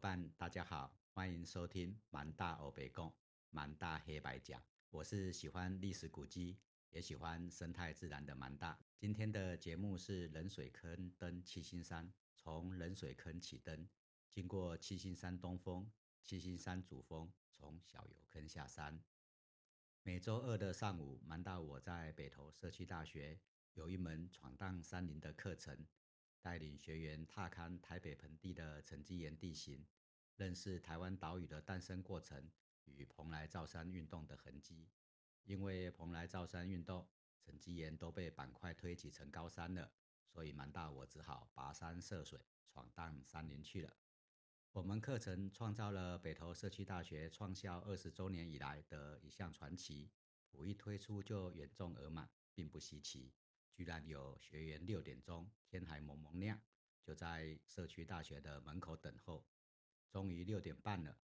伴，大家好，欢迎收听蛮大欧北贡蛮大黑白讲。我是喜欢历史古迹，也喜欢生态自然的蛮大。今天的节目是冷水坑登七星山，从冷水坑起登，经过七星山东峰、七星山主峰，从小油坑下山。每周二的上午，蛮大我在北投社区大学有一门闯荡山林的课程。带领学员踏勘台北盆地的沉积岩地形，认识台湾岛屿的诞生过程与蓬莱造山运动的痕迹。因为蓬莱造山运动，沉积岩都被板块推挤成高山了，所以蛮大我只好跋山涉水，闯荡山林去了。我们课程创造了北投社区大学创校二十周年以来的一项传奇，甫一推出就远众而满，并不稀奇。居然有学员六点钟天还蒙蒙亮，就在社区大学的门口等候。终于六点半了，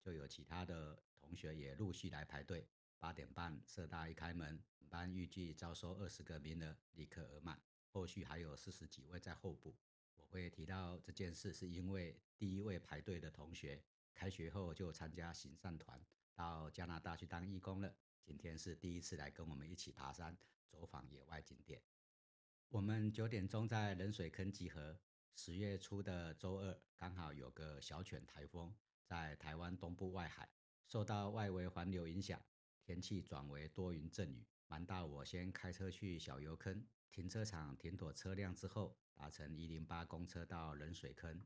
就有其他的同学也陆续来排队。八点半社大一开门，班预计招收二十个名额，立刻额满。后续还有四十几位在候补。我会提到这件事，是因为第一位排队的同学开学后就参加行善团，加拿大去当义工了。今天是第一次来跟我们一起爬山，走访野外景点。我们九点钟在冷水坑集合。十月初的周二，刚好有个小犬台风在台湾东部外海，受到外围环流影响，天气转为多云阵雨。蛮大，我先开车去小油坑停车场停妥车辆之后，搭乘一零八公车到冷水坑。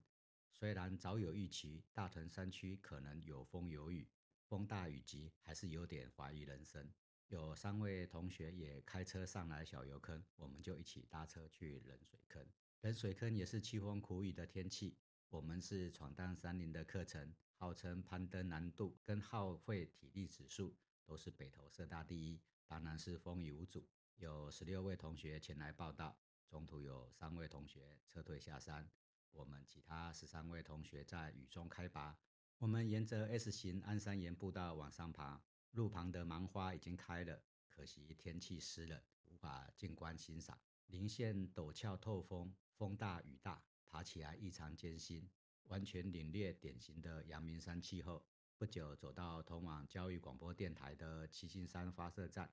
虽然早有预期，大屯山区可能有风有雨。风大雨急，还是有点怀疑人生。有三位同学也开车上来小油坑，我们就一起搭车去冷水坑。冷水坑也是凄风苦雨的天气。我们是闯荡山林的课程，号称攀登难度跟耗费体力指数都是北投社大第一，当然是风雨无阻。有十六位同学前来报道，中途有三位同学撤退下山，我们其他十三位同学在雨中开拔。我们沿着 S 型安山岩步道往上爬，路旁的芒花已经开了，可惜天气湿冷，无法静观欣赏。林线陡峭透风，风大雨大，爬起来异常艰辛，完全领略典型的阳明山气候。不久走到通往教育广播电台的七星山发射站，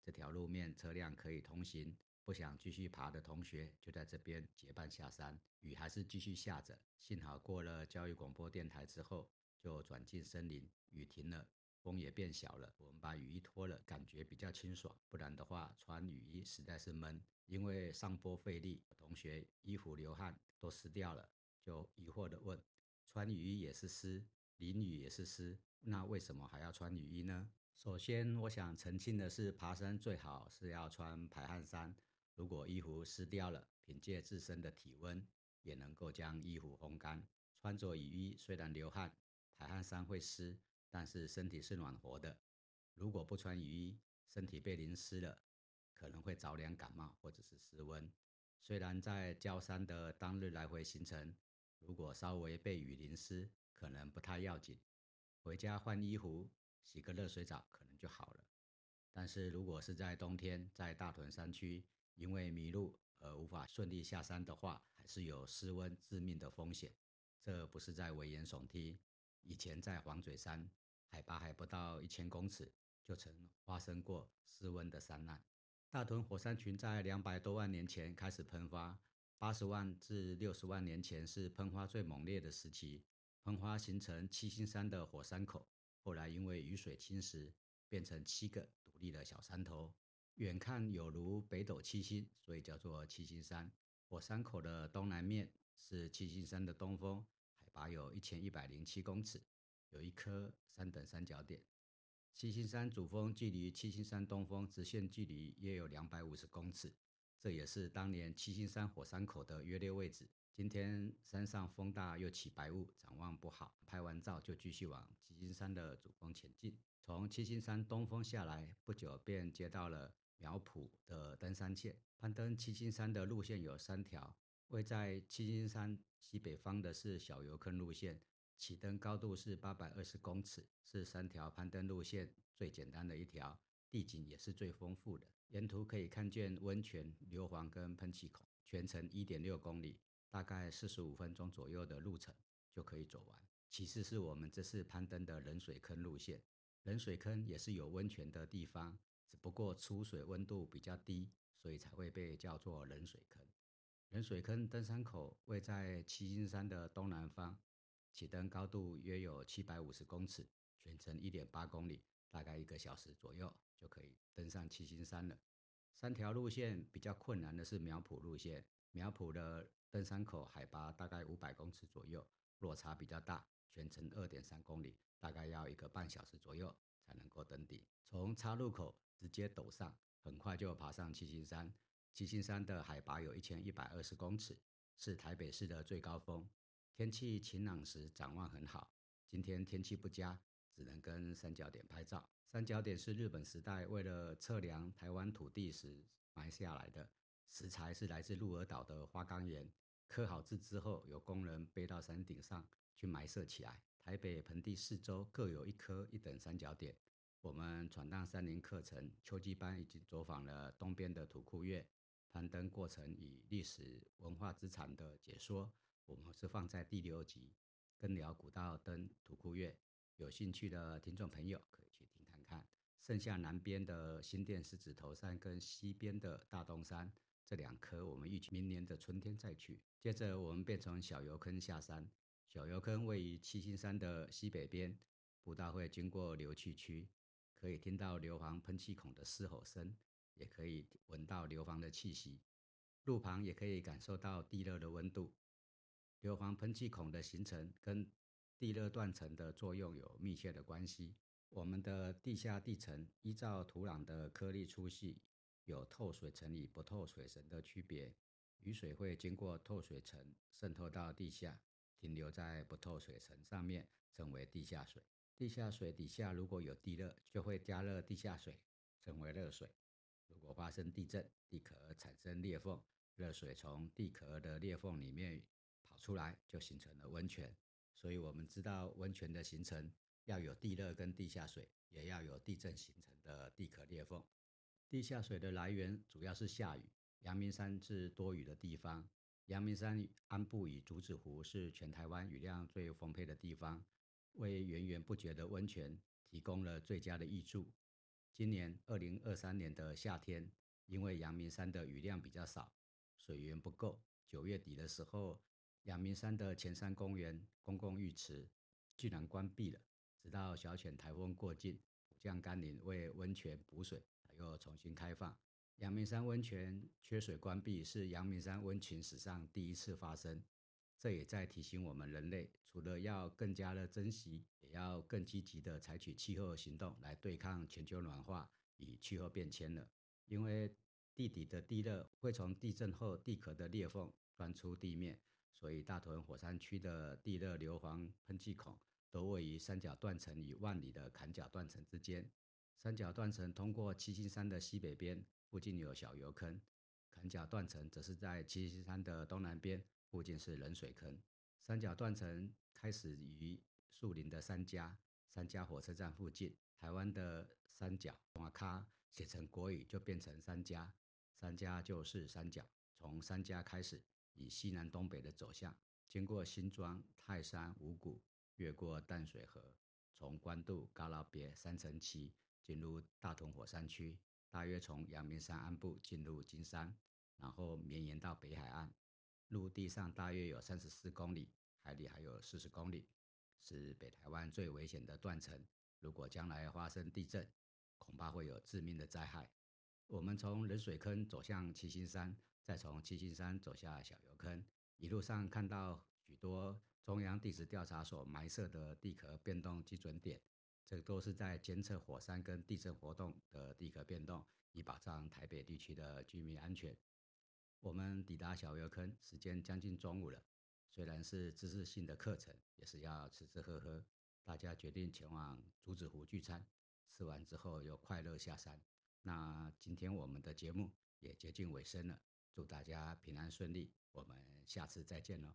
这条路面车辆可以通行，不想继续爬的同学就在这边结伴下山。雨还是继续下着，幸好过了教育广播电台之后。就转进森林，雨停了，风也变小了。我们把雨衣脱了，感觉比较清爽。不然的话，穿雨衣实在是闷，因为上坡费力。同学衣服流汗都湿掉了，就疑惑地问：穿雨衣也是湿，淋雨也是湿，那为什么还要穿雨衣呢？首先，我想澄清的是，爬山最好是要穿排汗衫。如果衣服湿掉了，凭借自身的体温，也能够将衣服烘干。穿着雨衣虽然流汗。排汗衫会湿，但是身体是暖和的。如果不穿雨衣，身体被淋湿了，可能会着凉感冒或者是失温。虽然在焦山的当日来回行程，如果稍微被雨淋湿，可能不太要紧，回家换衣服、洗个热水澡可能就好了。但是如果是在冬天，在大屯山区因为迷路而无法顺利下山的话，还是有失温致命的风险。这不是在危言耸听。以前在黄嘴山，海拔还不到一千公尺，就曾发生过失温的山难。大屯火山群在两百多万年前开始喷发，八十万至六十万年前是喷发最猛烈的时期，喷发形成七星山的火山口。后来因为雨水侵蚀，变成七个独立的小山头，远看有如北斗七星，所以叫做七星山。火山口的东南面是七星山的东峰。拔有一千一百零七公尺，有一颗三等三角点。七星山主峰距离七星山东峰直线距离约有两百五十公尺，这也是当年七星山火山口的约略位置。今天山上风大又起白雾，展望不好。拍完照就继续往七星山的主峰前进。从七星山东峰下来不久，便接到了苗圃的登山线。攀登七星山的路线有三条。位在七星山西北方的是小油坑路线，起登高度是八百二十公尺，是三条攀登路线最简单的一条，地景也是最丰富的。沿途可以看见温泉、硫磺跟喷气孔，全程一点六公里，大概四十五分钟左右的路程。就可以走完。其次是我们这次攀登的冷水坑路线，冷水坑也是有温泉的地方，只不过出水温度比较低，所以才会被叫做冷水坑。冷水坑登山口位在七星山的东南方，起登高度约有七百五十公尺，全程一点八公里，大概一个小时左右就可以登上七星山了。三条路线比较困难的是苗圃路线，苗圃的登山口海拔大概五百公尺左右，落差比较大，全程二点三公里，大概要一个半小时左右才能够登顶。从岔路口直接陡上，很快就爬上七星山。七星山的海拔有一千一百二十公尺，是台北市的最高峰。天气晴朗时展望很好，今天天气不佳，只能跟三角点拍照。三角点是日本时代为了测量台湾土地时埋下来的，石材是来自鹿儿岛的花岗岩，刻好字之后，有工人背到山顶上去埋设起来。台北盆地四周各有一颗一等三角点。我们闯荡山林课程秋季班已经走访了东边的土库岳。攀登过程与历史文化资产的解说，我们是放在第六集《根寮古道登土库岳》，有兴趣的听众朋友可以去听看看。剩下南边的新店狮子头山跟西边的大东山这两颗，我们预计明年的春天再去。接着我们便从小油坑下山，小油坑位于七星山的西北边，步道会经过硫气区，可以听到硫磺喷气孔的嘶吼声。也可以闻到硫磺的气息，路旁也可以感受到地热的温度。硫磺喷气孔的形成跟地热断层的作用有密切的关系。我们的地下地层依照土壤的颗粒粗细，有透水层与不透水层的区别。雨水会经过透水层渗透到地下，停留在不透水层上面，成为地下水。地下水底下如果有地热，就会加热地下水，成为热水。如果发生地震，地壳产生裂缝，热水从地壳的裂缝里面跑出来，就形成了温泉。所以，我们知道温泉的形成要有地热跟地下水，也要有地震形成的地壳裂缝。地下水的来源主要是下雨。阳明山是多雨的地方，阳明山安部与竹子湖是全台湾雨量最丰沛的地方，为源源不绝的温泉提供了最佳的益助。今年二零二三年的夏天，因为阳明山的雨量比较少，水源不够。九月底的时候，阳明山的前山公园公共浴池居然关闭了，直到小犬台风过境，普降甘霖为温泉补水，又重新开放。阳明山温泉缺水关闭是阳明山温泉史上第一次发生。这也在提醒我们人类，除了要更加的珍惜，也要更积极的采取气候行动来对抗全球暖化与气候变迁了。因为地底的地热会从地震后地壳的裂缝钻出地面，所以大屯火山区的地热硫磺喷气孔都位于三角断层与万里的坎角断层之间。三角断层通过七星山的西北边，附近有小油坑；坎角断层则是在七星山的东南边。附近是冷水坑，三角断层开始于树林的三家三家火车站附近。台湾的三角，瓦卡写成国语就变成三家，三家就是三角。从三家开始，以西南东北的走向，经过新庄、泰山、五谷，越过淡水河，从关渡、高老别三层旗进入大同火山区，大约从阳明山安部进入金山，然后绵延到北海岸。陆地上大约有三十四公里，海里还有四十公里，是北台湾最危险的断层。如果将来发生地震，恐怕会有致命的灾害。我们从冷水坑走向七星山，再从七星山走下小油坑，一路上看到许多中央地质调查所埋设的地壳变动基准点，这都是在监测火山跟地震活动的地壳变动，以保障台北地区的居民安全。我们抵达小油坑，时间将近中午了。虽然是知识性的课程，也是要吃吃喝喝。大家决定前往竹子湖聚餐，吃完之后又快乐下山。那今天我们的节目也接近尾声了，祝大家平安顺利，我们下次再见喽。